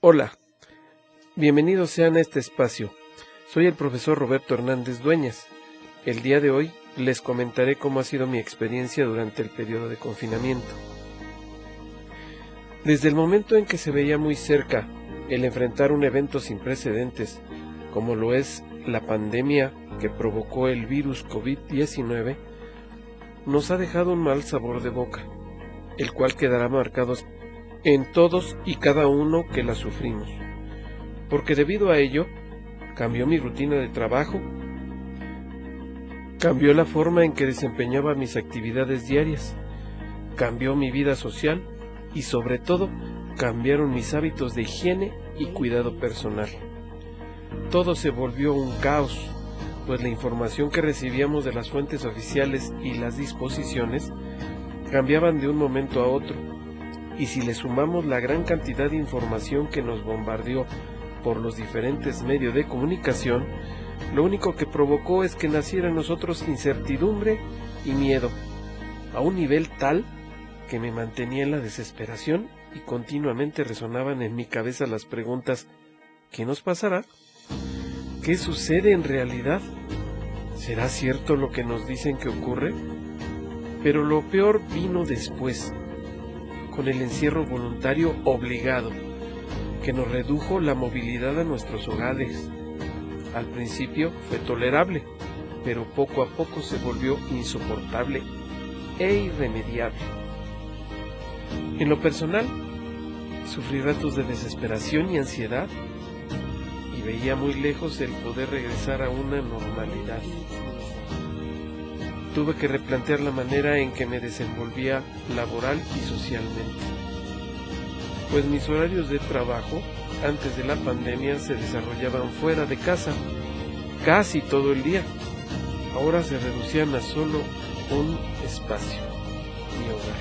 Hola, bienvenidos sean a este espacio. Soy el profesor Roberto Hernández Dueñas. El día de hoy les comentaré cómo ha sido mi experiencia durante el periodo de confinamiento. Desde el momento en que se veía muy cerca el enfrentar un evento sin precedentes, como lo es la pandemia que provocó el virus COVID-19, nos ha dejado un mal sabor de boca, el cual quedará marcado en todos y cada uno que la sufrimos, porque debido a ello cambió mi rutina de trabajo, cambió la forma en que desempeñaba mis actividades diarias, cambió mi vida social y sobre todo cambiaron mis hábitos de higiene y cuidado personal. Todo se volvió un caos, pues la información que recibíamos de las fuentes oficiales y las disposiciones cambiaban de un momento a otro, y si le sumamos la gran cantidad de información que nos bombardeó por los diferentes medios de comunicación, lo único que provocó es que naciera en nosotros incertidumbre y miedo, a un nivel tal que me mantenía en la desesperación y continuamente resonaban en mi cabeza las preguntas ¿qué nos pasará? ¿Qué sucede en realidad? ¿Será cierto lo que nos dicen que ocurre? Pero lo peor vino después, con el encierro voluntario obligado, que nos redujo la movilidad a nuestros hogares. Al principio fue tolerable, pero poco a poco se volvió insoportable e irremediable. En lo personal, sufrí ratos de desesperación y ansiedad veía muy lejos el poder regresar a una normalidad. Tuve que replantear la manera en que me desenvolvía laboral y socialmente, pues mis horarios de trabajo antes de la pandemia se desarrollaban fuera de casa, casi todo el día. Ahora se reducían a solo un espacio, mi hogar.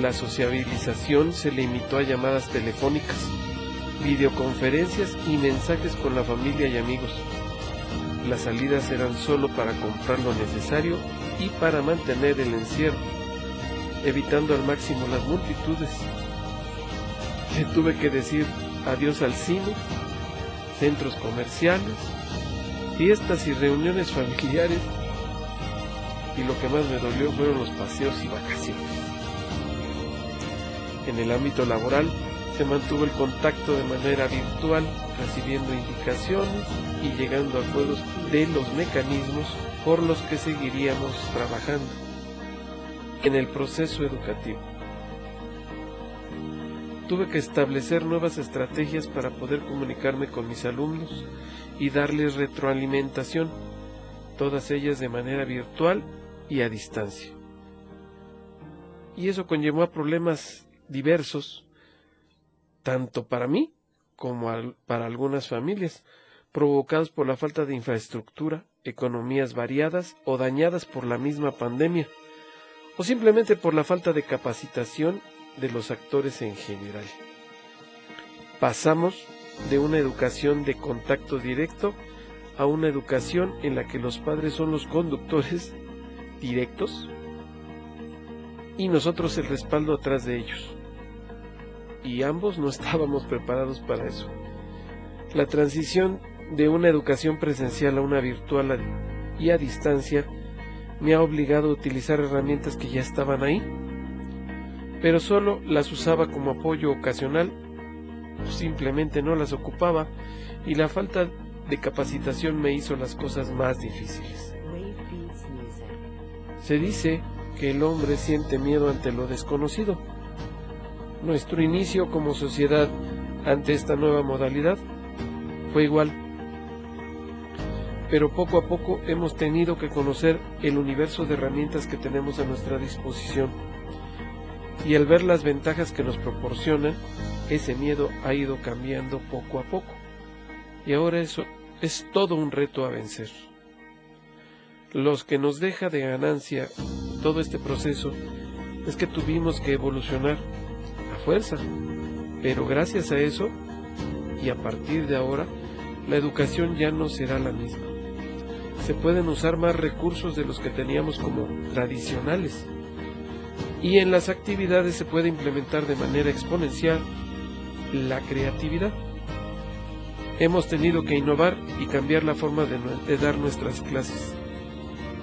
La sociabilización se limitó a llamadas telefónicas videoconferencias y mensajes con la familia y amigos. Las salidas eran solo para comprar lo necesario y para mantener el encierro, evitando al máximo las multitudes. Tuve que decir adiós al cine, centros comerciales, fiestas y reuniones familiares y lo que más me dolió fueron los paseos y vacaciones. En el ámbito laboral, se mantuvo el contacto de manera virtual, recibiendo indicaciones y llegando a acuerdos de los mecanismos por los que seguiríamos trabajando en el proceso educativo. Tuve que establecer nuevas estrategias para poder comunicarme con mis alumnos y darles retroalimentación, todas ellas de manera virtual y a distancia. Y eso conllevó a problemas diversos tanto para mí como para algunas familias, provocados por la falta de infraestructura, economías variadas o dañadas por la misma pandemia, o simplemente por la falta de capacitación de los actores en general. Pasamos de una educación de contacto directo a una educación en la que los padres son los conductores directos y nosotros el respaldo atrás de ellos y ambos no estábamos preparados para eso. La transición de una educación presencial a una virtual y a distancia me ha obligado a utilizar herramientas que ya estaban ahí, pero solo las usaba como apoyo ocasional simplemente no las ocupaba y la falta de capacitación me hizo las cosas más difíciles. Se dice que el hombre siente miedo ante lo desconocido nuestro inicio como sociedad ante esta nueva modalidad fue igual. Pero poco a poco hemos tenido que conocer el universo de herramientas que tenemos a nuestra disposición. Y al ver las ventajas que nos proporcionan, ese miedo ha ido cambiando poco a poco. Y ahora eso es todo un reto a vencer. Los que nos deja de ganancia todo este proceso es que tuvimos que evolucionar fuerza. Pero gracias a eso, y a partir de ahora, la educación ya no será la misma. Se pueden usar más recursos de los que teníamos como tradicionales. Y en las actividades se puede implementar de manera exponencial la creatividad. Hemos tenido que innovar y cambiar la forma de, de dar nuestras clases.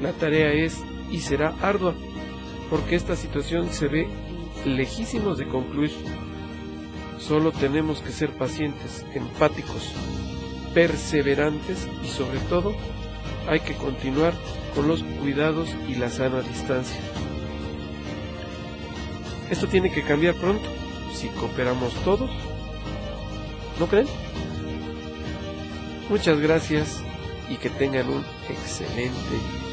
La tarea es y será ardua, porque esta situación se ve lejísimos de concluir. Solo tenemos que ser pacientes, empáticos, perseverantes y sobre todo hay que continuar con los cuidados y la sana distancia. Esto tiene que cambiar pronto si cooperamos todos. ¿No creen? Muchas gracias y que tengan un excelente día.